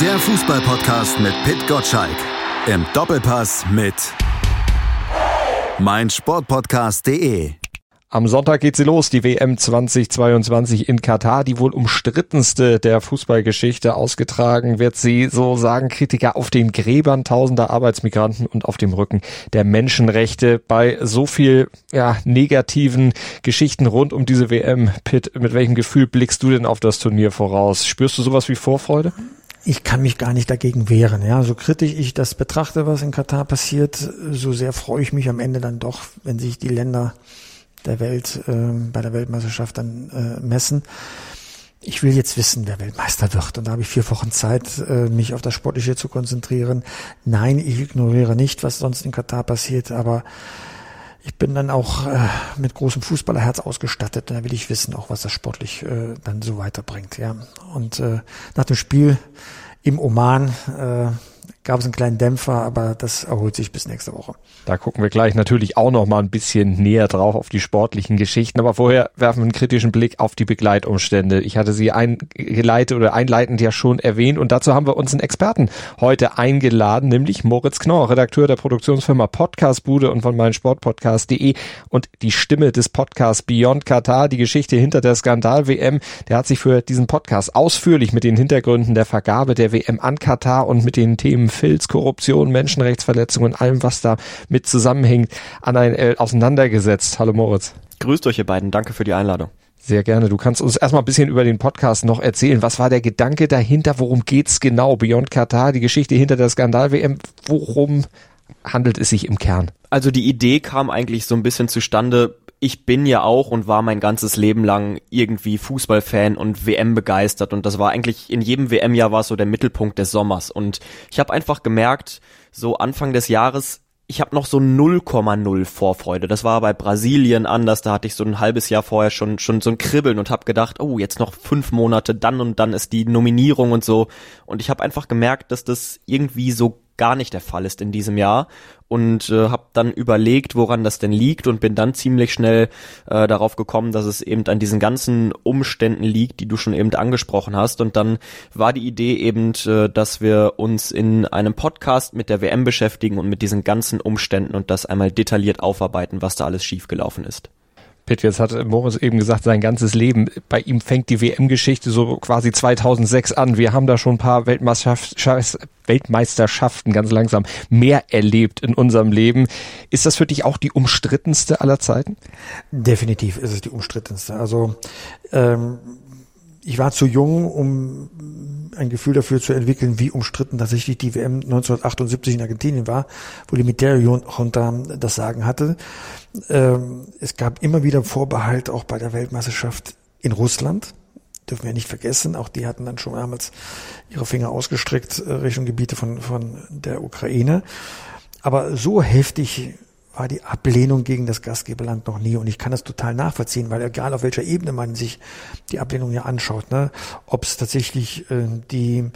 Der Fußballpodcast mit Pit Gottschalk. Im Doppelpass mit meinsportpodcast.de. Am Sonntag geht sie los, die WM 2022 in Katar, die wohl umstrittenste der Fußballgeschichte. Ausgetragen wird sie, so sagen Kritiker, auf den Gräbern tausender Arbeitsmigranten und auf dem Rücken der Menschenrechte. Bei so viel ja, negativen Geschichten rund um diese WM, Pitt, mit welchem Gefühl blickst du denn auf das Turnier voraus? Spürst du sowas wie Vorfreude? Ich kann mich gar nicht dagegen wehren. Ja, so kritisch ich das betrachte, was in Katar passiert, so sehr freue ich mich am Ende dann doch, wenn sich die Länder der Welt äh, bei der Weltmeisterschaft dann äh, messen. Ich will jetzt wissen, wer Weltmeister wird. Und da habe ich vier Wochen Zeit, äh, mich auf das Sportliche zu konzentrieren. Nein, ich ignoriere nicht, was sonst in Katar passiert, aber ich bin dann auch äh, mit großem Fußballerherz ausgestattet. Da will ich wissen, auch was das sportlich äh, dann so weiterbringt. Ja. Und äh, nach dem Spiel im Oman äh, gab es einen kleinen Dämpfer, aber das erholt sich bis nächste Woche. Da gucken wir gleich natürlich auch noch mal ein bisschen näher drauf auf die sportlichen Geschichten, aber vorher werfen wir einen kritischen Blick auf die Begleitumstände. Ich hatte sie eingeleitet oder einleitend ja schon erwähnt und dazu haben wir uns einen Experten heute eingeladen, nämlich Moritz Knorr, Redakteur der Produktionsfirma Podcastbude und von meinsportpodcast.de und die Stimme des Podcasts Beyond Qatar, die Geschichte hinter der Skandal-WM. Der hat sich für diesen Podcast ausführlich mit den Hintergründen der Vergabe der WM an Katar und mit den Themen Filz, Korruption, Menschenrechtsverletzungen und allem, was da mit zusammenhängt, an ein L auseinandergesetzt. Hallo Moritz. Grüßt euch ihr beiden, danke für die Einladung. Sehr gerne. Du kannst uns erstmal ein bisschen über den Podcast noch erzählen. Was war der Gedanke dahinter? Worum geht's genau? Beyond Katar, die Geschichte hinter der Skandal-WM. Worum handelt es sich im Kern? Also die Idee kam eigentlich so ein bisschen zustande ich bin ja auch und war mein ganzes Leben lang irgendwie Fußballfan und WM begeistert und das war eigentlich in jedem WM-Jahr war so der Mittelpunkt des Sommers und ich habe einfach gemerkt, so Anfang des Jahres ich habe noch so 0,0 Vorfreude. Das war bei Brasilien anders. Da hatte ich so ein halbes Jahr vorher schon schon so ein Kribbeln und habe gedacht, oh, jetzt noch fünf Monate, dann und dann ist die Nominierung und so. Und ich habe einfach gemerkt, dass das irgendwie so gar nicht der Fall ist in diesem Jahr und äh, habe dann überlegt, woran das denn liegt und bin dann ziemlich schnell äh, darauf gekommen, dass es eben an diesen ganzen Umständen liegt, die du schon eben angesprochen hast und dann war die Idee eben, äh, dass wir uns in einem Podcast mit der WM beschäftigen und mit diesen ganzen Umständen und das einmal detailliert aufarbeiten, was da alles schiefgelaufen ist. Pitt, jetzt hat Moritz eben gesagt, sein ganzes Leben. Bei ihm fängt die WM-Geschichte so quasi 2006 an. Wir haben da schon ein paar Weltmeisterschaften ganz langsam mehr erlebt in unserem Leben. Ist das für dich auch die umstrittenste aller Zeiten? Definitiv ist es die umstrittenste. Also ähm, ich war zu jung, um ein Gefühl dafür zu entwickeln, wie umstritten tatsächlich die WM 1978 in Argentinien war, wo die Militärjunta das Sagen hatte. Ähm, es gab immer wieder Vorbehalt auch bei der Weltmeisterschaft in Russland. Dürfen wir nicht vergessen. Auch die hatten dann schon damals ihre Finger ausgestreckt äh, Richtung Gebiete von, von der Ukraine. Aber so heftig war die Ablehnung gegen das Gastgeberland noch nie. Und ich kann das total nachvollziehen, weil egal auf welcher Ebene man sich die Ablehnung ja anschaut, ne, ob es tatsächlich äh, die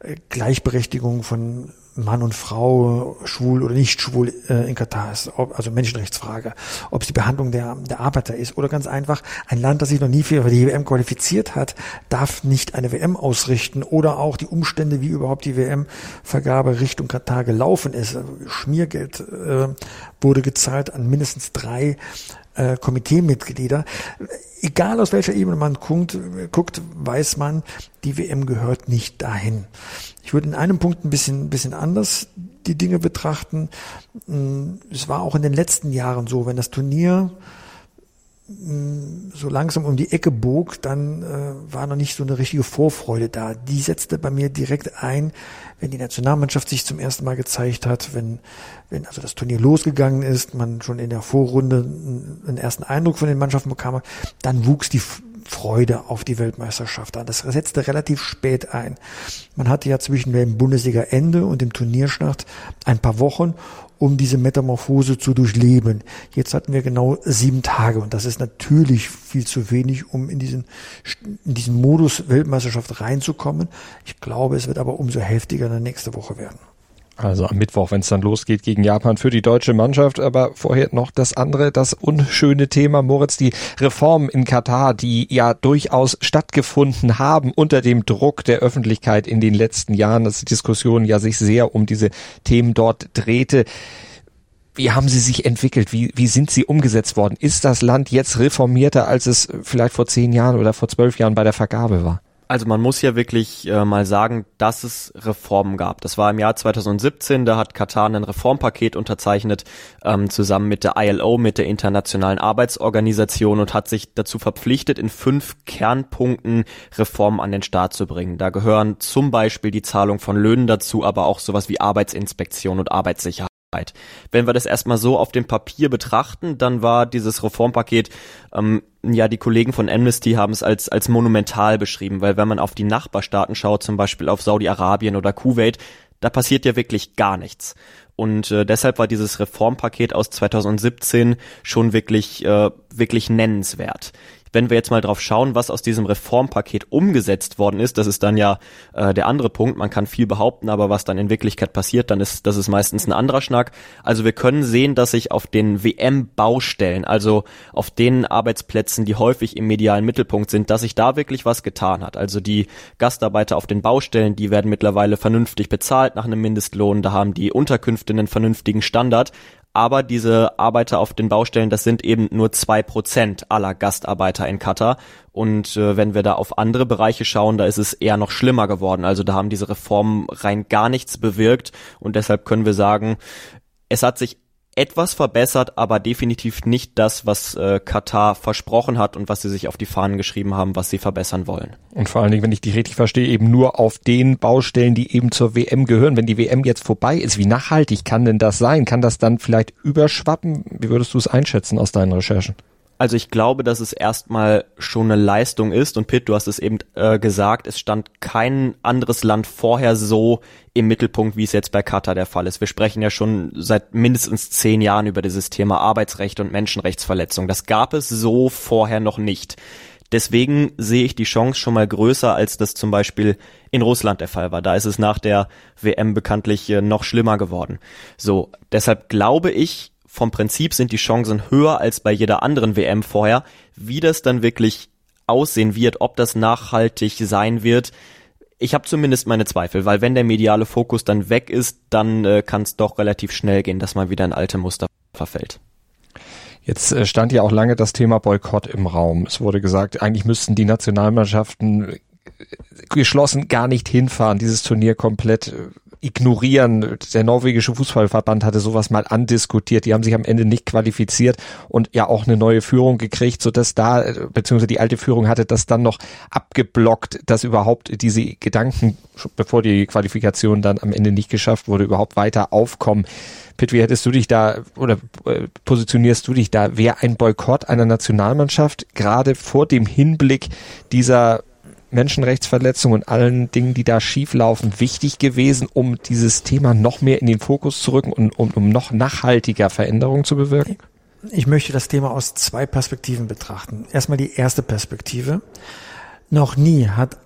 äh, Gleichberechtigung von Mann und Frau, schwul oder nicht schwul äh, in Katar ist, ob, also Menschenrechtsfrage, ob es die Behandlung der, der Arbeiter ist oder ganz einfach, ein Land, das sich noch nie für die WM qualifiziert hat, darf nicht eine WM ausrichten oder auch die Umstände, wie überhaupt die WM-Vergabe Richtung Katar gelaufen ist. Schmiergeld äh, wurde gezahlt an mindestens drei äh, Komiteemitglieder. Egal aus welcher Ebene man guckt, guckt, weiß man, die WM gehört nicht dahin. Ich würde in einem Punkt ein bisschen, bisschen anders die Dinge betrachten. Mm, es war auch in den letzten Jahren so, wenn das Turnier so langsam um die Ecke bog, dann äh, war noch nicht so eine richtige Vorfreude da. Die setzte bei mir direkt ein, wenn die Nationalmannschaft sich zum ersten Mal gezeigt hat, wenn, wenn also das Turnier losgegangen ist, man schon in der Vorrunde einen ersten Eindruck von den Mannschaften bekam, dann wuchs die Freude auf die Weltmeisterschaft an. Das setzte relativ spät ein. Man hatte ja zwischen dem Bundesliga-Ende und dem Turnierstart ein paar Wochen, um diese Metamorphose zu durchleben. Jetzt hatten wir genau sieben Tage und das ist natürlich viel zu wenig, um in diesen, in diesen Modus Weltmeisterschaft reinzukommen. Ich glaube, es wird aber umso heftiger in der nächste Woche werden. Also am Mittwoch, wenn es dann losgeht gegen Japan für die deutsche Mannschaft. Aber vorher noch das andere, das unschöne Thema, Moritz, die Reformen in Katar, die ja durchaus stattgefunden haben unter dem Druck der Öffentlichkeit in den letzten Jahren, dass die Diskussion ja sich sehr um diese Themen dort drehte. Wie haben sie sich entwickelt? Wie, wie sind sie umgesetzt worden? Ist das Land jetzt reformierter, als es vielleicht vor zehn Jahren oder vor zwölf Jahren bei der Vergabe war? Also man muss ja wirklich äh, mal sagen, dass es Reformen gab. Das war im Jahr 2017, da hat Katar ein Reformpaket unterzeichnet, ähm, zusammen mit der ILO, mit der Internationalen Arbeitsorganisation und hat sich dazu verpflichtet, in fünf Kernpunkten Reformen an den Start zu bringen. Da gehören zum Beispiel die Zahlung von Löhnen dazu, aber auch sowas wie Arbeitsinspektion und Arbeitssicherheit. Wenn wir das erstmal so auf dem Papier betrachten, dann war dieses Reformpaket, ähm, ja, die Kollegen von Amnesty haben es als, als monumental beschrieben, weil wenn man auf die Nachbarstaaten schaut, zum Beispiel auf Saudi-Arabien oder Kuwait, da passiert ja wirklich gar nichts. Und äh, deshalb war dieses Reformpaket aus 2017 schon wirklich, äh, wirklich nennenswert wenn wir jetzt mal drauf schauen, was aus diesem Reformpaket umgesetzt worden ist, das ist dann ja äh, der andere Punkt. Man kann viel behaupten, aber was dann in Wirklichkeit passiert, dann ist das ist meistens ein anderer Schnack. Also wir können sehen, dass sich auf den WM-Baustellen, also auf den Arbeitsplätzen, die häufig im medialen Mittelpunkt sind, dass sich da wirklich was getan hat. Also die Gastarbeiter auf den Baustellen, die werden mittlerweile vernünftig bezahlt nach einem Mindestlohn. Da haben die Unterkünfte einen vernünftigen Standard aber diese Arbeiter auf den Baustellen, das sind eben nur zwei Prozent aller Gastarbeiter in Katar. Und äh, wenn wir da auf andere Bereiche schauen, da ist es eher noch schlimmer geworden. Also da haben diese Reformen rein gar nichts bewirkt. Und deshalb können wir sagen, es hat sich etwas verbessert, aber definitiv nicht das, was äh, Katar versprochen hat und was sie sich auf die Fahnen geschrieben haben, was sie verbessern wollen. Und vor allen Dingen, wenn ich die richtig verstehe, eben nur auf den Baustellen, die eben zur WM gehören. Wenn die WM jetzt vorbei ist, wie nachhaltig kann denn das sein? Kann das dann vielleicht überschwappen? Wie würdest du es einschätzen aus deinen Recherchen? Also ich glaube, dass es erstmal schon eine Leistung ist und Pitt, du hast es eben äh, gesagt, es stand kein anderes Land vorher so im Mittelpunkt, wie es jetzt bei Katar der Fall ist. Wir sprechen ja schon seit mindestens zehn Jahren über dieses Thema Arbeitsrecht und Menschenrechtsverletzung. Das gab es so vorher noch nicht. Deswegen sehe ich die Chance schon mal größer, als das zum Beispiel in Russland der Fall war. Da ist es nach der WM bekanntlich äh, noch schlimmer geworden. So, deshalb glaube ich, vom Prinzip sind die Chancen höher als bei jeder anderen WM vorher. Wie das dann wirklich aussehen wird, ob das nachhaltig sein wird, ich habe zumindest meine Zweifel, weil wenn der mediale Fokus dann weg ist, dann äh, kann es doch relativ schnell gehen, dass man wieder in alte Muster verfällt. Jetzt äh, stand ja auch lange das Thema Boykott im Raum. Es wurde gesagt, eigentlich müssten die Nationalmannschaften äh, geschlossen gar nicht hinfahren, dieses Turnier komplett äh, ignorieren. Der norwegische Fußballverband hatte sowas mal andiskutiert. Die haben sich am Ende nicht qualifiziert und ja auch eine neue Führung gekriegt, so dass da, beziehungsweise die alte Führung hatte das dann noch abgeblockt, dass überhaupt diese Gedanken, bevor die Qualifikation dann am Ende nicht geschafft wurde, überhaupt weiter aufkommen. Pitt, wie hättest du dich da oder äh, positionierst du dich da? Wäre ein Boykott einer Nationalmannschaft gerade vor dem Hinblick dieser Menschenrechtsverletzungen und allen Dingen, die da schieflaufen, wichtig gewesen, um dieses Thema noch mehr in den Fokus zu rücken und um, um noch nachhaltiger Veränderungen zu bewirken? Ich möchte das Thema aus zwei Perspektiven betrachten. Erstmal die erste Perspektive. Noch nie hat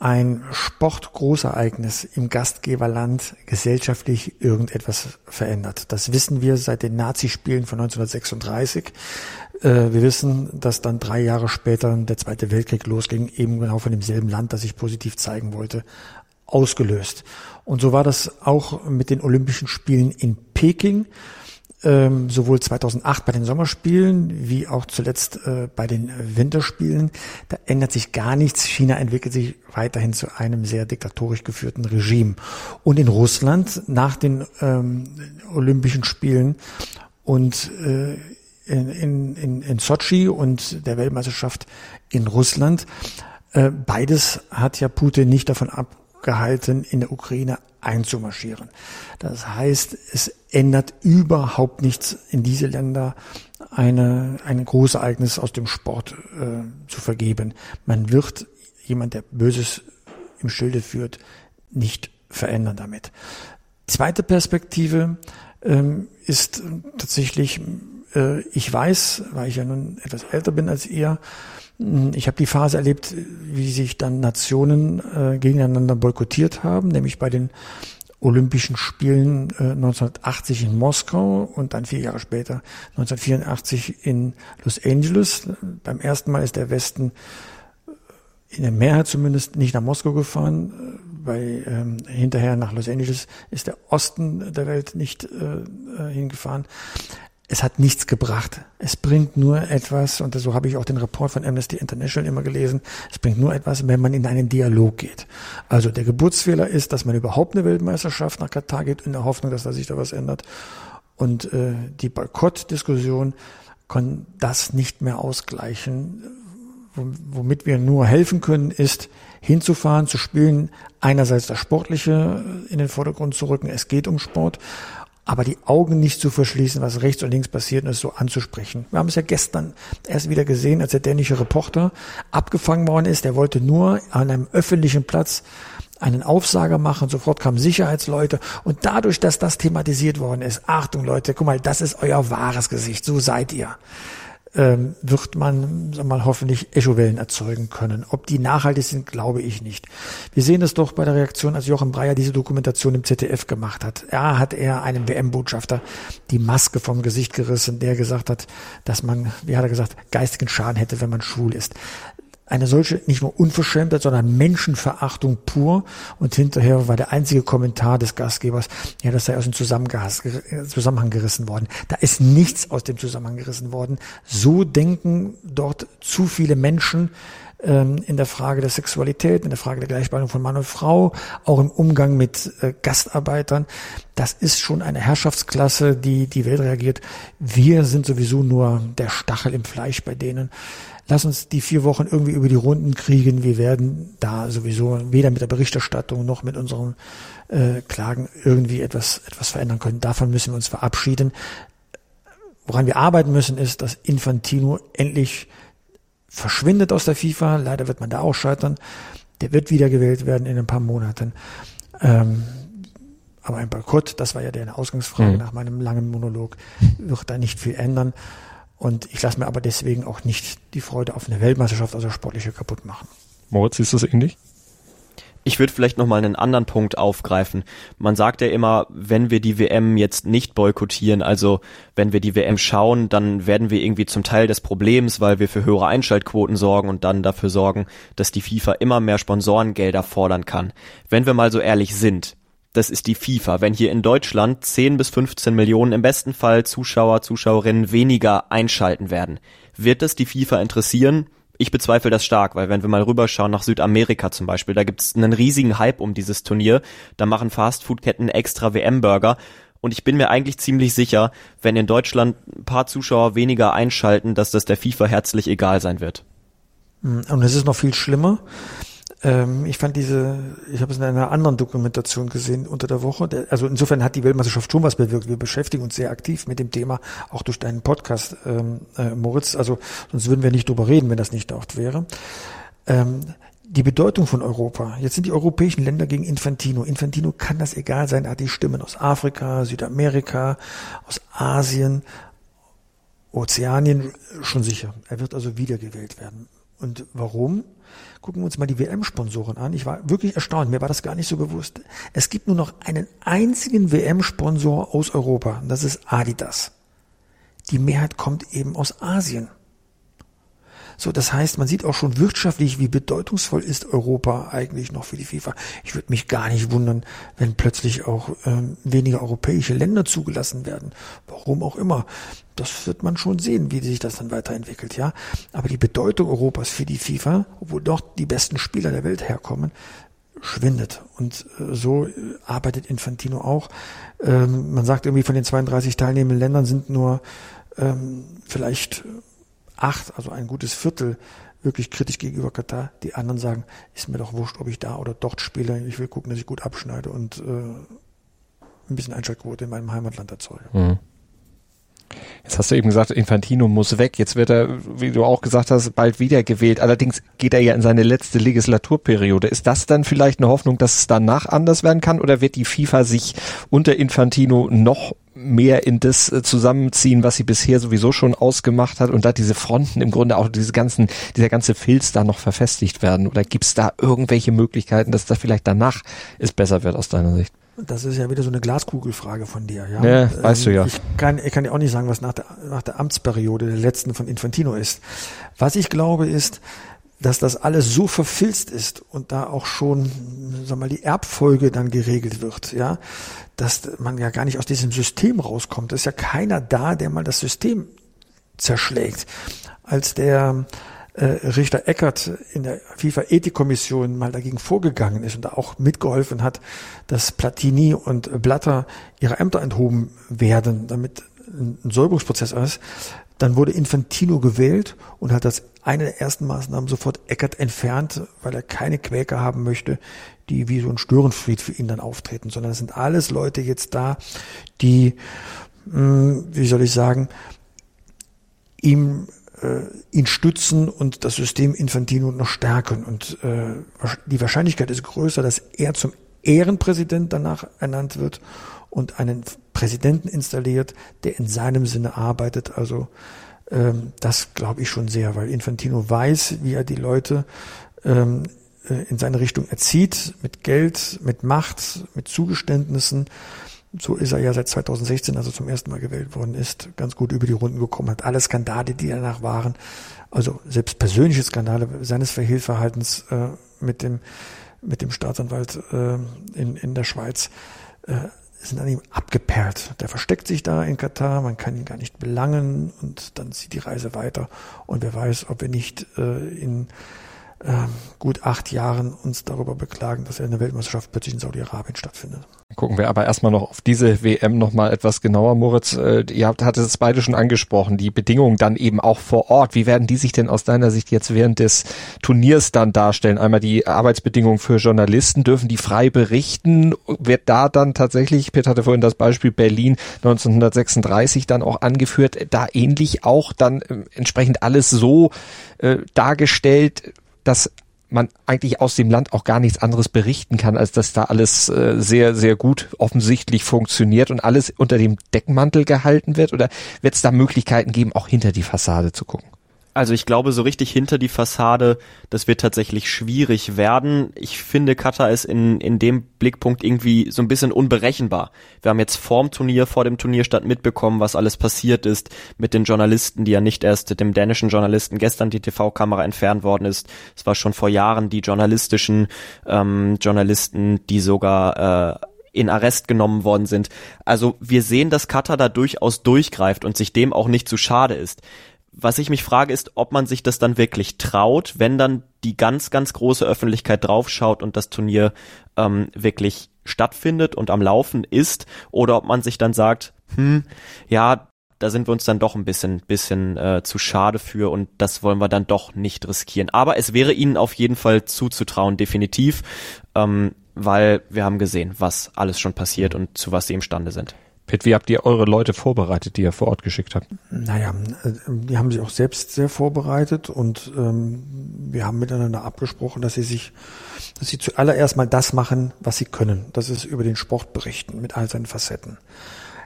ein Sportgroßereignis im Gastgeberland gesellschaftlich irgendetwas verändert. Das wissen wir seit den Nazispielen von 1936. Äh, wir wissen, dass dann drei Jahre später der Zweite Weltkrieg losging, eben genau von demselben Land, das sich positiv zeigen wollte, ausgelöst. Und so war das auch mit den Olympischen Spielen in Peking ähm, sowohl 2008 bei den Sommerspielen wie auch zuletzt äh, bei den Winterspielen. Da ändert sich gar nichts. China entwickelt sich weiterhin zu einem sehr diktatorisch geführten Regime. Und in Russland nach den ähm, Olympischen Spielen und äh, in, in, in Sochi und der Weltmeisterschaft in Russland. Äh, beides hat ja Putin nicht davon abgehalten, in der Ukraine einzumarschieren. Das heißt, es ändert überhaupt nichts in diese Länder eine, ein Großereignis aus dem Sport äh, zu vergeben. Man wird jemand, der Böses im Schilde führt, nicht verändern damit. Zweite Perspektive ähm, ist tatsächlich äh, ich weiß, weil ich ja nun etwas älter bin als ihr, hm, ich habe die Phase erlebt, wie sich dann Nationen äh, gegeneinander boykottiert haben, nämlich bei den Olympischen Spielen äh, 1980 in Moskau und dann vier Jahre später 1984 in Los Angeles. Beim ersten Mal ist der Westen in der Mehrheit zumindest nicht nach Moskau gefahren. Bei ähm, hinterher nach Los Angeles ist der Osten der Welt nicht äh, äh hingefahren es hat nichts gebracht. Es bringt nur etwas, und so habe ich auch den Report von Amnesty International immer gelesen, es bringt nur etwas, wenn man in einen Dialog geht. Also der Geburtsfehler ist, dass man überhaupt eine Weltmeisterschaft nach Katar geht, in der Hoffnung, dass da sich da was ändert. Und äh, die Boykottdiskussion kann das nicht mehr ausgleichen. Womit wir nur helfen können, ist hinzufahren, zu spielen, einerseits das Sportliche in den Vordergrund zu rücken. Es geht um Sport aber die Augen nicht zu verschließen, was rechts und links passiert und es so anzusprechen. Wir haben es ja gestern erst wieder gesehen, als der dänische Reporter abgefangen worden ist. Der wollte nur an einem öffentlichen Platz einen Aufsager machen. Sofort kamen Sicherheitsleute. Und dadurch, dass das thematisiert worden ist, Achtung Leute, guck mal, das ist euer wahres Gesicht. So seid ihr ähm, wird man sag mal, hoffentlich Echowellen erzeugen können. Ob die nachhaltig sind, glaube ich nicht. Wir sehen es doch bei der Reaktion, als Jochen Breyer diese Dokumentation im ZDF gemacht hat. Ja, hat er einem WM-Botschafter die Maske vom Gesicht gerissen, der gesagt hat, dass man, wie hat er gesagt, geistigen Schaden hätte, wenn man schwul ist eine solche nicht nur Unverschämtheit, sondern Menschenverachtung pur. Und hinterher war der einzige Kommentar des Gastgebers, ja, das sei aus dem Zusammenhang gerissen worden. Da ist nichts aus dem Zusammenhang gerissen worden. So denken dort zu viele Menschen in der Frage der Sexualität, in der Frage der Gleichbehandlung von Mann und Frau, auch im Umgang mit äh, Gastarbeitern. Das ist schon eine Herrschaftsklasse, die die Welt reagiert. Wir sind sowieso nur der Stachel im Fleisch bei denen lass uns die vier Wochen irgendwie über die Runden kriegen. Wir werden da sowieso weder mit der Berichterstattung noch mit unseren äh, Klagen irgendwie etwas, etwas verändern können. Davon müssen wir uns verabschieden. Woran wir arbeiten müssen, ist, dass Infantino endlich verschwindet aus der FIFA. Leider wird man da auch scheitern. Der wird wiedergewählt werden in ein paar Monaten. Ähm, aber ein Boykott, das war ja der Ausgangsfrage mhm. nach meinem langen Monolog, wird da nicht viel ändern. Und ich lasse mir aber deswegen auch nicht die Freude auf eine Weltmeisterschaft, also sportliche, kaputt machen. Moritz, ist das ähnlich? Ich würde vielleicht nochmal einen anderen Punkt aufgreifen. Man sagt ja immer, wenn wir die WM jetzt nicht boykottieren, also wenn wir die WM schauen, dann werden wir irgendwie zum Teil des Problems, weil wir für höhere Einschaltquoten sorgen und dann dafür sorgen, dass die FIFA immer mehr Sponsorengelder fordern kann. Wenn wir mal so ehrlich sind, das ist die FIFA. Wenn hier in Deutschland 10 bis 15 Millionen im besten Fall Zuschauer, Zuschauerinnen weniger einschalten werden, wird das die FIFA interessieren? Ich bezweifle das stark, weil wenn wir mal rüberschauen nach Südamerika zum Beispiel, da gibt's einen riesigen Hype um dieses Turnier. Da machen Fastfood-Ketten extra WM-Burger. Und ich bin mir eigentlich ziemlich sicher, wenn in Deutschland ein paar Zuschauer weniger einschalten, dass das der FIFA herzlich egal sein wird. Und es ist noch viel schlimmer. Ähm, ich fand diese, ich habe es in einer anderen Dokumentation gesehen unter der Woche. Der, also insofern hat die Weltmeisterschaft schon was bewirkt. Wir beschäftigen uns sehr aktiv mit dem Thema, auch durch deinen Podcast, ähm, äh, Moritz. Also sonst würden wir nicht drüber reden, wenn das nicht dort wäre. Ähm, die Bedeutung von Europa. Jetzt sind die europäischen Länder gegen Infantino. Infantino kann das egal sein. Er hat die Stimmen aus Afrika, Südamerika, aus Asien, Ozeanien schon sicher. Er wird also wiedergewählt werden. Und warum? Gucken wir uns mal die WM-Sponsoren an. Ich war wirklich erstaunt. Mir war das gar nicht so bewusst. Es gibt nur noch einen einzigen WM-Sponsor aus Europa. Und das ist Adidas. Die Mehrheit kommt eben aus Asien. So, das heißt, man sieht auch schon wirtschaftlich, wie bedeutungsvoll ist Europa eigentlich noch für die FIFA. Ich würde mich gar nicht wundern, wenn plötzlich auch ähm, weniger europäische Länder zugelassen werden. Warum auch immer. Das wird man schon sehen, wie sich das dann weiterentwickelt, ja. Aber die Bedeutung Europas für die FIFA, obwohl dort die besten Spieler der Welt herkommen, schwindet. Und äh, so äh, arbeitet Infantino auch. Ähm, man sagt irgendwie von den 32 teilnehmenden Ländern sind nur ähm, vielleicht acht, also ein gutes Viertel, wirklich kritisch gegenüber Katar. Die anderen sagen, ist mir doch wurscht, ob ich da oder dort spiele. Ich will gucken, dass ich gut abschneide und äh, ein bisschen Einschaltquote in meinem Heimatland erzeuge. Mhm. Jetzt hast du eben gesagt, Infantino muss weg. Jetzt wird er, wie du auch gesagt hast, bald wieder gewählt. Allerdings geht er ja in seine letzte Legislaturperiode. Ist das dann vielleicht eine Hoffnung, dass es danach anders werden kann? Oder wird die FIFA sich unter Infantino noch mehr in das äh, zusammenziehen, was sie bisher sowieso schon ausgemacht hat und da diese Fronten im Grunde auch diese ganzen, dieser ganze Filz da noch verfestigt werden? Oder gibt es da irgendwelche Möglichkeiten, dass da vielleicht danach es besser wird aus deiner Sicht? Das ist ja wieder so eine Glaskugelfrage von dir, ja. Ja, weißt du ja. Ich kann, ich kann ja auch nicht sagen, was nach der, nach der Amtsperiode der letzten von Infantino ist. Was ich glaube ist, dass das alles so verfilzt ist und da auch schon, sag mal, die Erbfolge dann geregelt wird, ja, dass man ja gar nicht aus diesem System rauskommt. Es ist ja keiner da, der mal das System zerschlägt. Als der Richter Eckert in der FIFA-Ethikkommission mal dagegen vorgegangen ist und da auch mitgeholfen hat, dass Platini und Blatter ihre Ämter enthoben werden, damit ein Säuberungsprozess ist, dann wurde Infantino gewählt und hat das eine der ersten Maßnahmen sofort Eckert entfernt, weil er keine Quäker haben möchte, die wie so ein Störenfried für ihn dann auftreten, sondern es sind alles Leute jetzt da, die, hm, wie soll ich sagen, ihm äh, ihn stützen und das System Infantino noch stärken. Und äh, die Wahrscheinlichkeit ist größer, dass er zum Ehrenpräsident danach ernannt wird und einen Präsidenten installiert, der in seinem Sinne arbeitet. Also ähm, das glaube ich schon sehr, weil Infantino weiß, wie er die Leute ähm, äh, in seine Richtung erzieht, mit Geld, mit Macht, mit Zugeständnissen. So ist er ja seit 2016, also zum ersten Mal gewählt worden ist, ganz gut über die Runden gekommen, hat alle Skandale, die danach waren, also selbst persönliche Skandale seines Verhilfverhaltens äh, mit dem mit dem Staatsanwalt äh, in, in der Schweiz äh, sind an ihm abgeperrt. Der versteckt sich da in Katar, man kann ihn gar nicht belangen und dann zieht die Reise weiter und wer weiß, ob wir nicht äh, in äh, gut acht Jahren uns darüber beklagen, dass eine Weltmeisterschaft plötzlich in Saudi-Arabien stattfindet. Gucken wir aber erstmal noch auf diese WM nochmal etwas genauer, Moritz. Äh, ihr habt, hattet es beide schon angesprochen, die Bedingungen dann eben auch vor Ort. Wie werden die sich denn aus deiner Sicht jetzt während des Turniers dann darstellen? Einmal die Arbeitsbedingungen für Journalisten, dürfen die frei berichten? Wird da dann tatsächlich, Peter hatte vorhin das Beispiel Berlin 1936 dann auch angeführt, da ähnlich auch dann äh, entsprechend alles so äh, dargestellt, dass man eigentlich aus dem Land auch gar nichts anderes berichten kann, als dass da alles äh, sehr, sehr gut offensichtlich funktioniert und alles unter dem Deckmantel gehalten wird? Oder wird es da Möglichkeiten geben, auch hinter die Fassade zu gucken? Also ich glaube, so richtig hinter die Fassade, das wird tatsächlich schwierig werden. Ich finde, Katar ist in, in dem Blickpunkt irgendwie so ein bisschen unberechenbar. Wir haben jetzt vorm Turnier, vor dem Turnierstand mitbekommen, was alles passiert ist mit den Journalisten, die ja nicht erst dem dänischen Journalisten gestern die TV-Kamera entfernt worden ist. Es war schon vor Jahren die journalistischen ähm, Journalisten, die sogar äh, in Arrest genommen worden sind. Also wir sehen, dass Katar da durchaus durchgreift und sich dem auch nicht zu schade ist was ich mich frage, ist, ob man sich das dann wirklich traut, wenn dann die ganz, ganz große Öffentlichkeit draufschaut und das Turnier ähm, wirklich stattfindet und am Laufen ist, oder ob man sich dann sagt, hm, ja, da sind wir uns dann doch ein bisschen, bisschen äh, zu schade für und das wollen wir dann doch nicht riskieren. Aber es wäre ihnen auf jeden Fall zuzutrauen, definitiv, ähm, weil wir haben gesehen, was alles schon passiert und zu was sie imstande sind. Pitt, wie habt ihr eure Leute vorbereitet, die ihr vor Ort geschickt habt? Naja, äh, die haben sich auch selbst sehr vorbereitet und ähm, wir haben miteinander abgesprochen, dass sie sich, dass sie zuallererst mal das machen, was sie können. Das ist über den Sport berichten mit all seinen Facetten.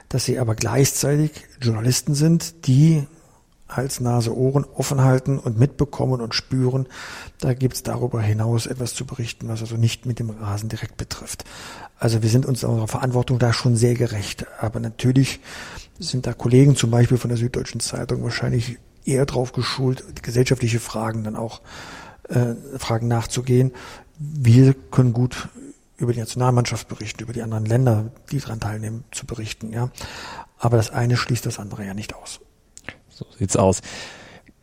Dass sie aber gleichzeitig Journalisten sind, die Hals, Nase, Ohren offen halten und mitbekommen und spüren. Da gibt's darüber hinaus etwas zu berichten, was also nicht mit dem Rasen direkt betrifft. Also wir sind uns unserer Verantwortung da schon sehr gerecht. Aber natürlich sind da Kollegen zum Beispiel von der Süddeutschen Zeitung wahrscheinlich eher drauf geschult, gesellschaftliche Fragen dann auch äh, Fragen nachzugehen. Wir können gut über die Nationalmannschaft berichten, über die anderen Länder, die daran teilnehmen, zu berichten. Ja, aber das eine schließt das andere ja nicht aus. So sieht's aus.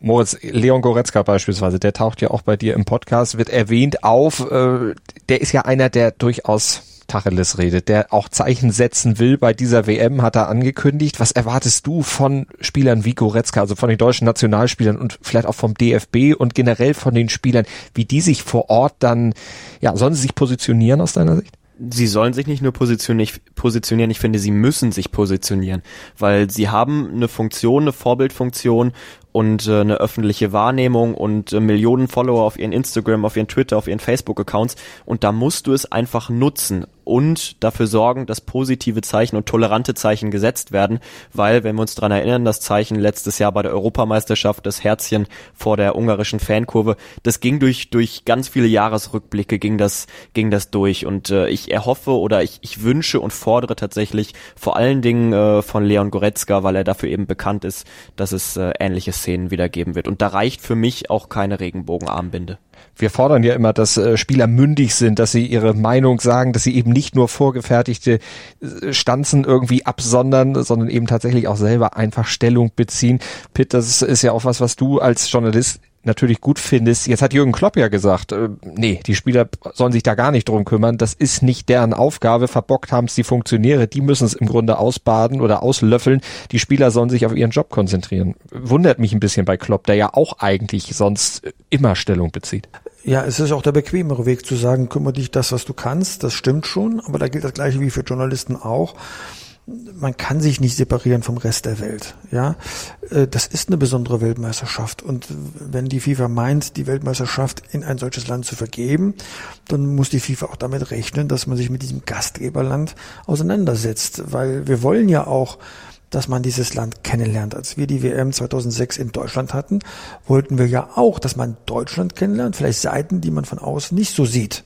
Moritz, Leon Goretzka beispielsweise, der taucht ja auch bei dir im Podcast, wird erwähnt auf, äh, der ist ja einer, der durchaus Tacheles redet, der auch Zeichen setzen will bei dieser WM, hat er angekündigt. Was erwartest du von Spielern wie Goretzka, also von den deutschen Nationalspielern und vielleicht auch vom DFB und generell von den Spielern, wie die sich vor Ort dann, ja, sollen sie sich positionieren aus deiner Sicht? sie sollen sich nicht nur positionieren, ich finde, sie müssen sich positionieren, weil sie haben eine Funktion, eine Vorbildfunktion und äh, eine öffentliche Wahrnehmung und äh, Millionen Follower auf ihren Instagram, auf ihren Twitter, auf ihren Facebook-Accounts. Und da musst du es einfach nutzen und dafür sorgen, dass positive Zeichen und tolerante Zeichen gesetzt werden, weil, wenn wir uns dran erinnern, das Zeichen letztes Jahr bei der Europameisterschaft, das Herzchen vor der ungarischen Fankurve, das ging durch, durch ganz viele Jahresrückblicke, ging das, ging das durch. Und äh, ich erhoffe oder ich, ich wünsche und fordere tatsächlich vor allen Dingen äh, von Leon Goretzka, weil er dafür eben bekannt ist, dass es äh, ähnliche Szenen wieder geben wird und da reicht für mich auch keine Regenbogenarmbinde wir fordern ja immer, dass äh, Spieler mündig sind, dass sie ihre Meinung sagen, dass sie eben nicht nur vorgefertigte äh, Stanzen irgendwie absondern, sondern eben tatsächlich auch selber einfach Stellung beziehen. Pitt, das ist ja auch was, was du als Journalist natürlich gut findest. Jetzt hat Jürgen Klopp ja gesagt, äh, nee, die Spieler sollen sich da gar nicht drum kümmern. Das ist nicht deren Aufgabe. Verbockt haben es die Funktionäre. Die müssen es im Grunde ausbaden oder auslöffeln. Die Spieler sollen sich auf ihren Job konzentrieren. Wundert mich ein bisschen bei Klopp, der ja auch eigentlich sonst immer Stellung bezieht. Ja, es ist auch der bequemere Weg zu sagen, kümmere dich das, was du kannst. Das stimmt schon. Aber da gilt das Gleiche wie für Journalisten auch man kann sich nicht separieren vom Rest der Welt. Ja, äh, das ist eine besondere Weltmeisterschaft. Und wenn die FIFA meint, die Weltmeisterschaft in ein solches Land zu vergeben, dann muss die FIFA auch damit rechnen, dass man sich mit diesem Gastgeberland auseinandersetzt. Weil wir wollen ja auch, dass man dieses Land kennenlernt. Als wir die WM 2006 in Deutschland hatten, wollten wir ja auch, dass man Deutschland kennenlernt, vielleicht Seiten, die man von außen nicht so sieht.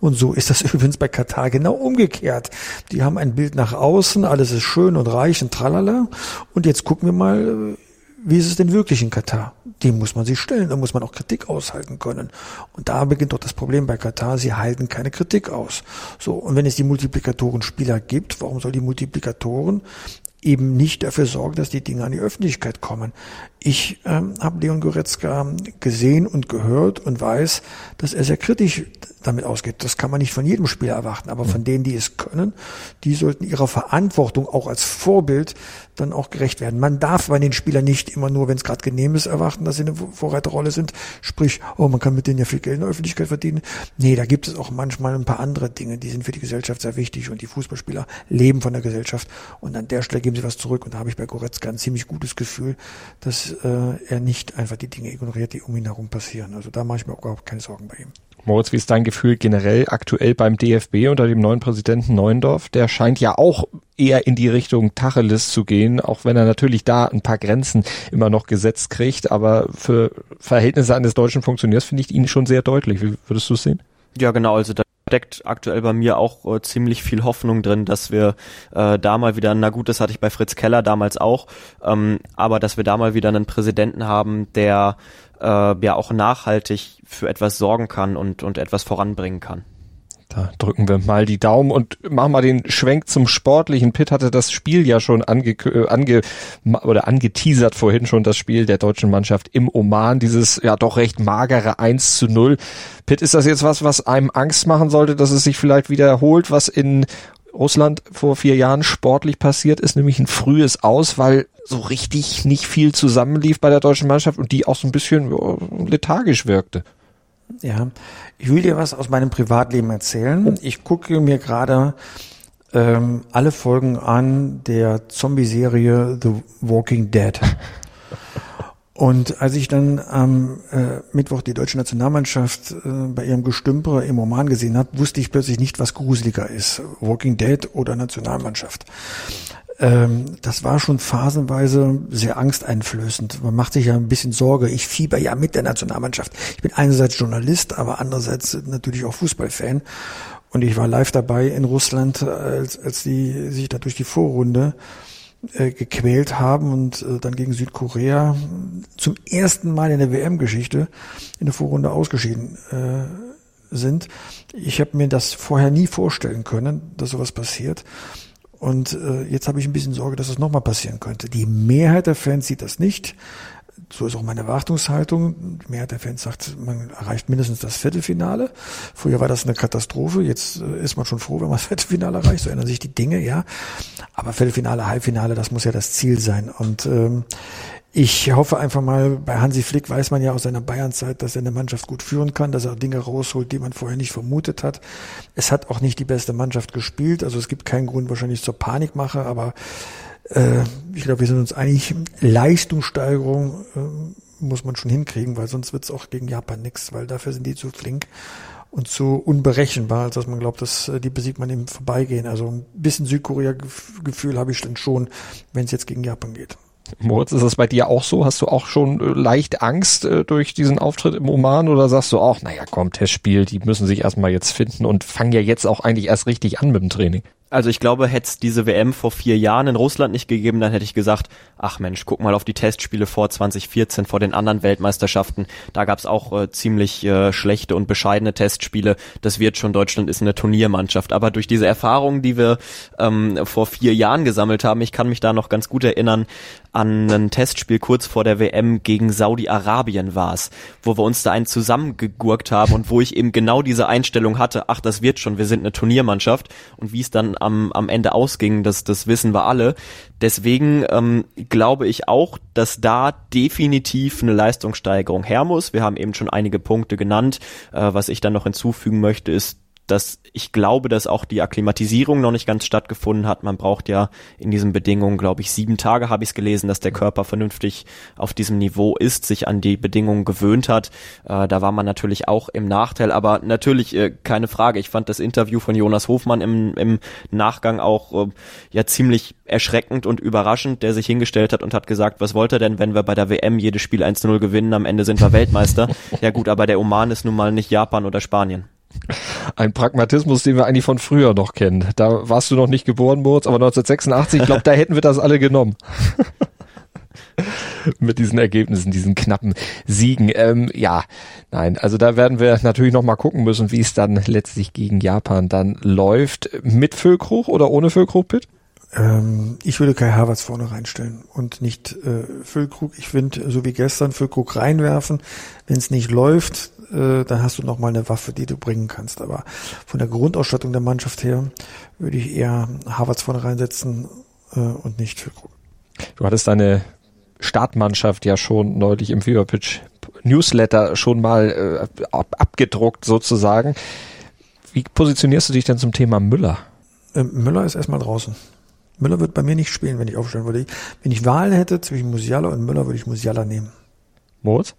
Und so ist das übrigens bei Katar genau umgekehrt. Die haben ein Bild nach außen, alles ist schön und reich und tralala. Und jetzt gucken wir mal, wie ist es denn wirklich in Katar? Dem muss man sich stellen, da muss man auch Kritik aushalten können. Und da beginnt doch das Problem bei Katar, sie halten keine Kritik aus. So, und wenn es die Multiplikatoren-Spieler gibt, warum soll die Multiplikatoren eben nicht dafür sorgen, dass die Dinge an die Öffentlichkeit kommen. Ich ähm, habe Leon Goretzka gesehen und gehört und weiß, dass er sehr kritisch damit ausgeht. Das kann man nicht von jedem Spieler erwarten, aber von denen, die es können, die sollten ihrer Verantwortung auch als Vorbild dann auch gerecht werden. Man darf bei den Spielern nicht immer nur, wenn es gerade genehm ist, erwarten, dass sie eine Vorreiterrolle sind. Sprich, oh, man kann mit denen ja viel Geld in der Öffentlichkeit verdienen. Nee, da gibt es auch manchmal ein paar andere Dinge, die sind für die Gesellschaft sehr wichtig und die Fußballspieler leben von der Gesellschaft und an der Stelle geben sie was zurück und da habe ich bei Goretzka ein ziemlich gutes Gefühl, dass äh, er nicht einfach die Dinge ignoriert, die um ihn herum passieren. Also da mache ich mir auch überhaupt keine Sorgen bei ihm. Moritz, wie ist dein Gefühl generell aktuell beim DFB unter dem neuen Präsidenten Neuendorf? Der scheint ja auch eher in die Richtung Tacheles zu gehen, auch wenn er natürlich da ein paar Grenzen immer noch gesetzt kriegt. Aber für Verhältnisse eines deutschen Funktionärs finde ich ihn schon sehr deutlich. Wie würdest du es sehen? Ja, genau. Also da steckt aktuell bei mir auch äh, ziemlich viel Hoffnung drin, dass wir äh, da mal wieder, na gut, das hatte ich bei Fritz Keller damals auch, ähm, aber dass wir da mal wieder einen Präsidenten haben, der äh, ja auch nachhaltig für etwas sorgen kann und, und etwas voranbringen kann. Da drücken wir mal die Daumen und machen mal den Schwenk zum Sportlichen. Pitt hatte das Spiel ja schon ange, äh, ange oder angeteasert vorhin schon, das Spiel der deutschen Mannschaft im Oman, dieses ja doch recht magere 1 zu 0. Pitt, ist das jetzt was, was einem Angst machen sollte, dass es sich vielleicht wiederholt, was in Russland vor vier Jahren sportlich passiert ist, nämlich ein frühes Aus, weil so richtig nicht viel zusammenlief bei der deutschen Mannschaft und die auch so ein bisschen lethargisch wirkte. Ja, ich will dir was aus meinem Privatleben erzählen. Ich gucke mir gerade ähm, alle Folgen an der Zombie-Serie The Walking Dead. Und als ich dann am äh, Mittwoch die deutsche Nationalmannschaft äh, bei ihrem Gestümper im Oman gesehen habe, wusste ich plötzlich nicht, was gruseliger ist, Walking Dead oder Nationalmannschaft. Ähm, das war schon phasenweise sehr angsteinflößend. Man macht sich ja ein bisschen Sorge. Ich fieber ja mit der Nationalmannschaft. Ich bin einerseits Journalist, aber andererseits natürlich auch Fußballfan. Und ich war live dabei in Russland, als, als die sich da durch die Vorrunde äh, gequält haben und äh, dann gegen Südkorea zum ersten Mal in der WM-Geschichte in der Vorrunde ausgeschieden äh, sind. Ich habe mir das vorher nie vorstellen können, dass sowas passiert. Und äh, jetzt habe ich ein bisschen Sorge, dass das nochmal passieren könnte. Die Mehrheit der Fans sieht das nicht. So ist auch meine Erwartungshaltung. Die Mehrheit der Fans sagt, man erreicht mindestens das Viertelfinale. Früher war das eine Katastrophe. Jetzt äh, ist man schon froh, wenn man das Viertelfinale erreicht. So ändern sich die Dinge, ja. Aber Viertelfinale, Halbfinale, das muss ja das Ziel sein. Und ähm, Ich hoffe einfach mal, bei Hansi Flick weiß man ja aus seiner Bayernzeit, dass er eine Mannschaft gut führen kann, dass er Dinge rausholt, die man vorher nicht vermutet hat. Es hat auch nicht die beste Mannschaft gespielt, also es gibt keinen Grund wahrscheinlich zur Panikmache, aber äh, ich glaube, wir sind uns einig, Leistungssteigerung äh, muss man schon hinkriegen, weil sonst wird es auch gegen Japan nichts, weil dafür sind die zu flink und zu unberechenbar, als dass man glaubt, dass äh, die besiegt man im Vorbeigehen. Also ein bisschen Südkorea-Gefühl habe ich dann schon, wenn es jetzt gegen Japan geht. Moritz, ist das bei dir auch so? Hast du auch schon äh, leicht Angst äh, durch diesen Auftritt im Oman oder sagst du auch, naja, komm, Testspiel, die müssen sich erstmal jetzt finden und fangen ja jetzt auch eigentlich erst richtig an mit dem Training? Also ich glaube, hätte es diese WM vor vier Jahren in Russland nicht gegeben, dann hätte ich gesagt, ach Mensch, guck mal auf die Testspiele vor 2014, vor den anderen Weltmeisterschaften. Da gab es auch äh, ziemlich äh, schlechte und bescheidene Testspiele. Das wird schon, Deutschland ist eine Turniermannschaft. Aber durch diese Erfahrungen, die wir ähm, vor vier Jahren gesammelt haben, ich kann mich da noch ganz gut erinnern, an ein Testspiel kurz vor der WM gegen Saudi-Arabien war es, wo wir uns da einen zusammengegurkt haben und wo ich eben genau diese Einstellung hatte, ach, das wird schon, wir sind eine Turniermannschaft und wie es dann am, am Ende ausging, das, das wissen wir alle. Deswegen ähm, glaube ich auch, dass da definitiv eine Leistungssteigerung her muss. Wir haben eben schon einige Punkte genannt. Äh, was ich dann noch hinzufügen möchte, ist dass ich glaube, dass auch die Akklimatisierung noch nicht ganz stattgefunden hat. Man braucht ja in diesen Bedingungen, glaube ich, sieben Tage habe ich es gelesen, dass der Körper vernünftig auf diesem Niveau ist, sich an die Bedingungen gewöhnt hat. Äh, da war man natürlich auch im Nachteil, aber natürlich äh, keine Frage. Ich fand das Interview von Jonas Hofmann im, im Nachgang auch äh, ja ziemlich erschreckend und überraschend, der sich hingestellt hat und hat gesagt, was wollte er denn, wenn wir bei der WM jedes Spiel 1-0 gewinnen, am Ende sind wir Weltmeister. ja gut, aber der Oman ist nun mal nicht Japan oder Spanien. Ein Pragmatismus, den wir eigentlich von früher noch kennen. Da warst du noch nicht geboren, Moritz, aber 1986, ich glaube, da hätten wir das alle genommen. Mit diesen Ergebnissen, diesen knappen Siegen. Ähm, ja, nein, also da werden wir natürlich noch mal gucken müssen, wie es dann letztlich gegen Japan dann läuft. Mit Füllkrug oder ohne Füllkrug, Pitt? Ähm, ich würde Kai Havertz vorne reinstellen und nicht äh, Füllkrug. Ich finde, so wie gestern, Füllkrug reinwerfen. Wenn es nicht läuft, äh, dann hast du noch mal eine Waffe, die du bringen kannst. Aber von der Grundausstattung der Mannschaft her würde ich eher Havertz vorne reinsetzen äh, und nicht Füllkrug. Du hattest deine Startmannschaft ja schon neulich im Feverpitch Newsletter schon mal äh, ab, abgedruckt sozusagen. Wie positionierst du dich denn zum Thema Müller? Ähm, Müller ist erstmal draußen. Müller wird bei mir nicht spielen, wenn ich aufstellen würde. Wenn ich Wahlen hätte zwischen Musiala und Müller, würde ich Musiala nehmen. Moritz?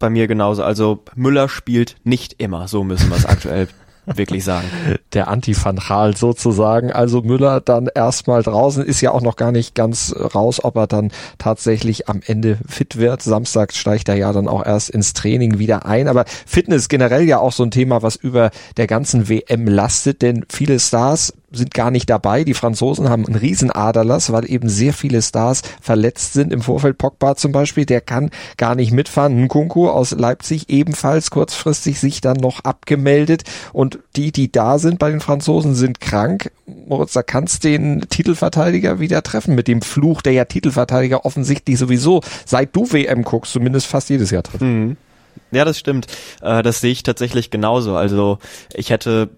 Bei mir genauso. Also Müller spielt nicht immer, so müssen wir es aktuell wirklich sagen. Der Antifanchal sozusagen. Also Müller dann erstmal draußen, ist ja auch noch gar nicht ganz raus, ob er dann tatsächlich am Ende fit wird. Samstag steigt er ja dann auch erst ins Training wieder ein. Aber Fitness generell ja auch so ein Thema, was über der ganzen WM lastet, denn viele Stars sind gar nicht dabei. Die Franzosen haben einen Riesenaderlass, weil eben sehr viele Stars verletzt sind. Im Vorfeld Pogba zum Beispiel, der kann gar nicht mitfahren. Nkunku aus Leipzig ebenfalls kurzfristig sich dann noch abgemeldet. Und die, die da sind bei den Franzosen, sind krank. Moritz, da kannst den Titelverteidiger wieder treffen mit dem Fluch, der ja Titelverteidiger offensichtlich sowieso, seit du WM guckst, zumindest fast jedes Jahr trifft. Mhm. Ja, das stimmt. Äh, das sehe ich tatsächlich genauso. Also ich hätte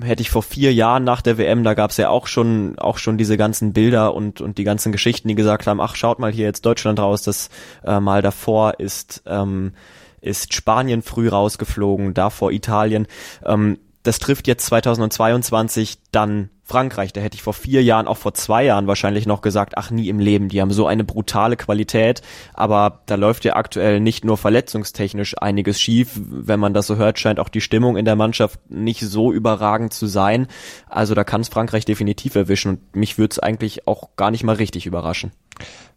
hätte ich vor vier Jahren nach der WM, da gab's ja auch schon auch schon diese ganzen Bilder und und die ganzen Geschichten, die gesagt haben, ach schaut mal hier jetzt Deutschland raus, das äh, mal davor ist ähm, ist Spanien früh rausgeflogen, davor Italien. Ähm, das trifft jetzt 2022 dann Frankreich. Da hätte ich vor vier Jahren, auch vor zwei Jahren wahrscheinlich noch gesagt, ach nie im Leben, die haben so eine brutale Qualität. Aber da läuft ja aktuell nicht nur verletzungstechnisch einiges schief. Wenn man das so hört, scheint auch die Stimmung in der Mannschaft nicht so überragend zu sein. Also da kann es Frankreich definitiv erwischen und mich würde es eigentlich auch gar nicht mal richtig überraschen.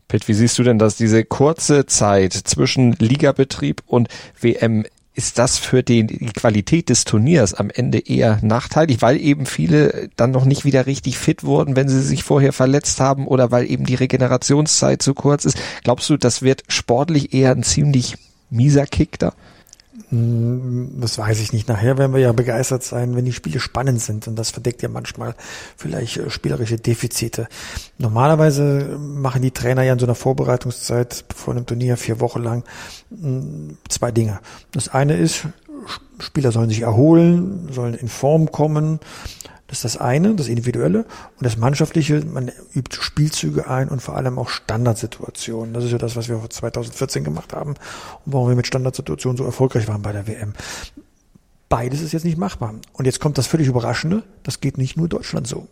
Pitt, wie siehst du denn, dass diese kurze Zeit zwischen Ligabetrieb und WM ist das für den, die Qualität des Turniers am Ende eher nachteilig, weil eben viele dann noch nicht wieder richtig fit wurden, wenn sie sich vorher verletzt haben oder weil eben die Regenerationszeit zu kurz ist. Glaubst du, das wird sportlich eher ein ziemlich mieser Kick da? Hm, das weiß ich nicht. Nachher werden wir ja begeistert sein, wenn die Spiele spannend sind. Und das verdeckt ja manchmal vielleicht äh, spielerische Defizite. Normalerweise machen die Trainer ja in so einer Vorbereitungszeit vor einem Turnier vier Wochen lang hm, zwei Dinge. Das eine ist, Spieler sollen sich erholen, sollen in Form kommen. Das ist das eine, das Individuelle. Und das Mannschaftliche, man übt Spielzüge ein und vor allem auch Standardsituationen. Das ist ja das, was wir 2014 gemacht haben und warum wir mit Standardsituationen so erfolgreich waren bei der WM. Beides ist jetzt nicht machbar. Und jetzt kommt das völlig Überraschende, das geht nicht nur Deutschland so.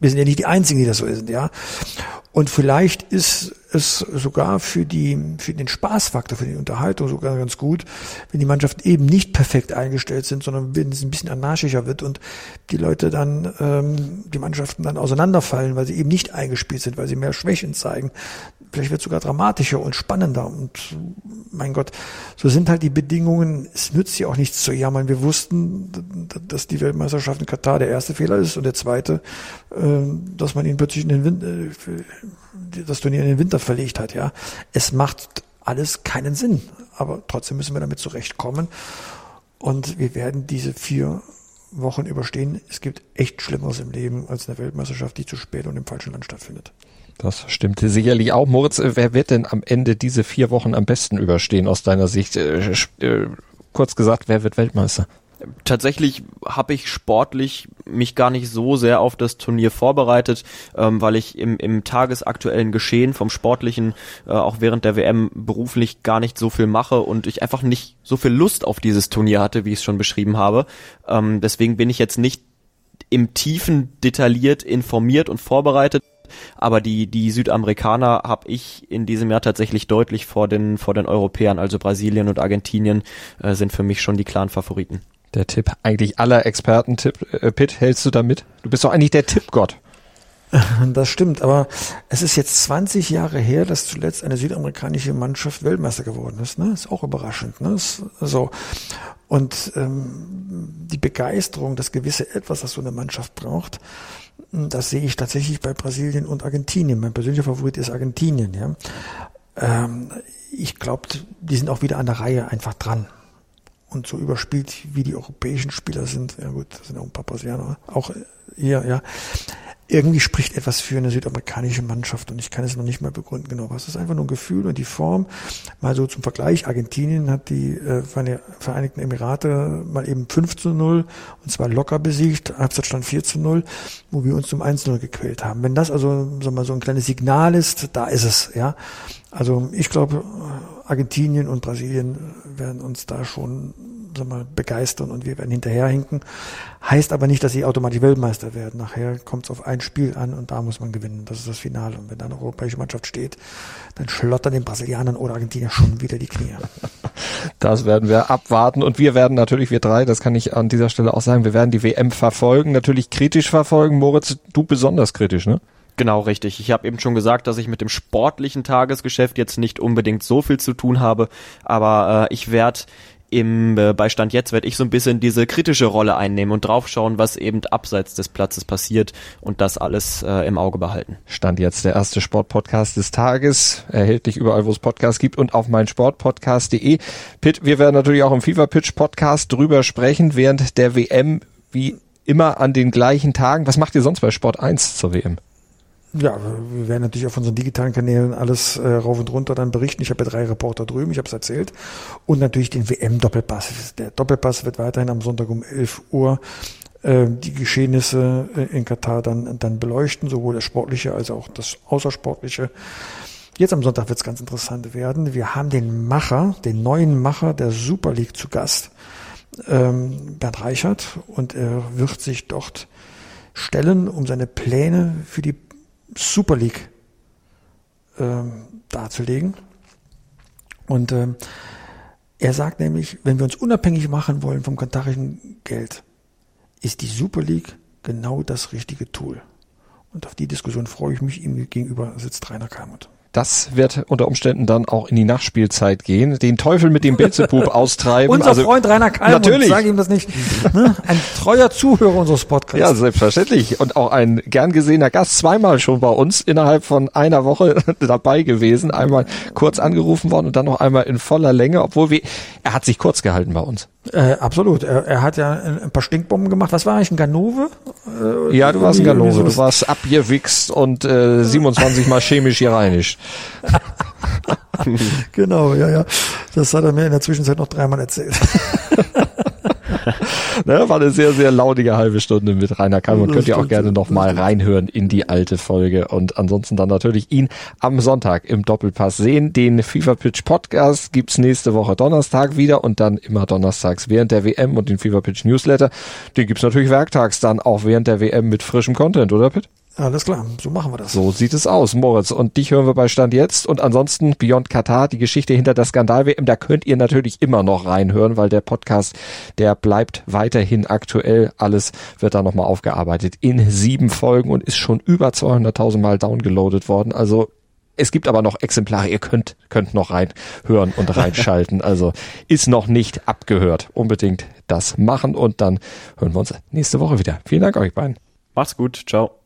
Wir sind ja nicht die Einzigen, die das so sind, ja. Und vielleicht ist es sogar für die, für den Spaßfaktor, für die Unterhaltung sogar ganz gut, wenn die Mannschaften eben nicht perfekt eingestellt sind, sondern wenn es ein bisschen anarchischer wird und die Leute dann, ähm, die Mannschaften dann auseinanderfallen, weil sie eben nicht eingespielt sind, weil sie mehr Schwächen zeigen. Vielleicht wird es sogar dramatischer und spannender. Und mein Gott, so sind halt die Bedingungen. Es nützt ja auch nichts zu jammern. Wir wussten, dass die Weltmeisterschaft in Katar der erste Fehler ist und der zweite, äh, dass man ihn plötzlich in den Wind, äh, das Turnier in den Winter verlegt hat, ja. Es macht alles keinen Sinn. Aber trotzdem müssen wir damit zurechtkommen. Und wir werden diese vier Wochen überstehen. Es gibt echt Schlimmeres im Leben als eine Weltmeisterschaft, die zu spät und im falschen Land stattfindet. Das stimmt sicherlich auch. Moritz, wer wird denn am Ende diese vier Wochen am besten überstehen aus deiner Sicht? Äh, äh, kurz gesagt, wer wird Weltmeister? tatsächlich habe ich sportlich mich gar nicht so sehr auf das Turnier vorbereitet, ähm, weil ich im, im tagesaktuellen Geschehen vom Sportlichen äh, auch während der WM beruflich gar nicht so viel mache und ich einfach nicht so viel Lust auf dieses Turnier hatte, wie ich es schon beschrieben habe. Ähm, deswegen bin ich jetzt nicht im Tiefen detailliert informiert und vorbereitet. Aber die, die Südamerikaner habe ich in diesem Jahr tatsächlich deutlich vor den, vor den Europäern, also Brasilien und Argentinien, äh, sind für mich schon die klaren Favoriten der Tipp eigentlich aller Experten-Tipp. Äh, Pitt, hältst du damit? Du bist doch eigentlich der Tippgott. Das stimmt, aber es ist jetzt 20 Jahre her, dass zuletzt eine südamerikanische Mannschaft Weltmeister geworden ist. Ne? Ist auch überraschend. Ne? Ist so. Und ähm, die Begeisterung, das gewisse Etwas, das so eine Mannschaft braucht, das sehe ich tatsächlich bei Brasilien und Argentinien. Mein persönlicher Favorit ist Argentinien. Ja? Ähm, ich glaube, die sind auch wieder an der Reihe einfach dran und so überspielt, wie die europäischen Spieler sind, ja gut, das sind auch ein paar Brasilianer, auch hier, ja, irgendwie spricht etwas für eine südamerikanische Mannschaft und ich kann es noch nicht mal begründen genau was. Es ist einfach nur ein Gefühl und die Form. Mal so zum Vergleich, Argentinien hat die äh, Vereinigten Emirate mal eben 5 zu 0 und zwar locker besiegt, Halbzeitstand 4 zu 0, wo wir uns zum 1 zu 0 gequält haben. Wenn das also wir mal, so ein kleines Signal ist, da ist es, ja. Also ich glaube, Argentinien und Brasilien werden uns da schon sag mal, begeistern und wir werden hinterherhinken. Heißt aber nicht, dass sie automatisch Weltmeister werden. Nachher kommt es auf ein Spiel an und da muss man gewinnen. Das ist das Finale. Und wenn da eine europäische Mannschaft steht, dann schlottern den Brasilianern oder Argentinier schon wieder die Knie. Das werden wir abwarten und wir werden natürlich, wir drei, das kann ich an dieser Stelle auch sagen, wir werden die WM verfolgen, natürlich kritisch verfolgen. Moritz, du besonders kritisch, ne? Genau, richtig. Ich habe eben schon gesagt, dass ich mit dem sportlichen Tagesgeschäft jetzt nicht unbedingt so viel zu tun habe, aber äh, ich werde im äh, Beistand jetzt werde ich so ein bisschen diese kritische Rolle einnehmen und draufschauen, was eben abseits des Platzes passiert und das alles äh, im Auge behalten. Stand jetzt der erste Sportpodcast des Tages, erhältlich überall, wo es Podcasts gibt und auf meinsportpodcast.de. Pitt, wir werden natürlich auch im FIFA Pitch Podcast drüber sprechen, während der WM wie immer an den gleichen Tagen. Was macht ihr sonst bei Sport 1 zur WM? Ja, wir werden natürlich auf unseren digitalen Kanälen alles äh, rauf und runter dann berichten. Ich habe ja drei Reporter drüben, ich habe es erzählt. Und natürlich den WM-Doppelpass. Der Doppelpass wird weiterhin am Sonntag um 11 Uhr äh, die Geschehnisse äh, in Katar dann, dann beleuchten, sowohl das Sportliche als auch das Außersportliche. Jetzt am Sonntag wird es ganz interessant werden. Wir haben den Macher, den neuen Macher der Super League zu Gast, ähm, Bernd Reichert, und er wird sich dort stellen, um seine Pläne für die Super League ähm, darzulegen. Und ähm, er sagt nämlich, wenn wir uns unabhängig machen wollen vom kantarischen Geld, ist die Super League genau das richtige Tool. Und auf die Diskussion freue ich mich. Ihm gegenüber sitzt Rainer Kalmut. Das wird unter Umständen dann auch in die Nachspielzeit gehen. Den Teufel mit dem Belzebub austreiben. Unser also, Freund Rainer Kalmund, natürlich. sage ihm das nicht. Ne? Ein treuer Zuhörer unseres Podcasts. Ja, selbstverständlich. Und auch ein gern gesehener Gast, zweimal schon bei uns innerhalb von einer Woche dabei gewesen. Einmal kurz angerufen worden und dann noch einmal in voller Länge, obwohl wir, er hat sich kurz gehalten bei uns. Äh, absolut. Er, er, hat ja ein, paar Stinkbomben gemacht. Was war eigentlich ein Ganove? Äh, ja, du warst ein Ganove. Du warst abgewichst und äh, 27 mal chemisch gereinigt. genau, ja, ja. Das hat er mir in der Zwischenzeit noch dreimal erzählt. ne, war eine sehr, sehr launige halbe Stunde mit Rainer Kalm und könnt ihr auch gerne nochmal reinhören in die alte Folge und ansonsten dann natürlich ihn am Sonntag im Doppelpass sehen. Den FIFA Pitch Podcast gibt's nächste Woche Donnerstag wieder und dann immer donnerstags während der WM und den FIFA Pitch Newsletter. Den gibt's natürlich werktags dann auch während der WM mit frischem Content, oder Pitt? Alles klar, so machen wir das. So sieht es aus, Moritz. Und dich hören wir bei Stand jetzt. Und ansonsten Beyond Katar, die Geschichte hinter der Skandal-WM, da könnt ihr natürlich immer noch reinhören, weil der Podcast, der bleibt weiterhin aktuell. Alles wird da nochmal aufgearbeitet in sieben Folgen und ist schon über 200.000 Mal downgeloadet worden. Also es gibt aber noch Exemplare, ihr könnt, könnt noch reinhören und reinschalten. Also ist noch nicht abgehört. Unbedingt das machen und dann hören wir uns nächste Woche wieder. Vielen Dank euch beiden. Macht's gut. Ciao.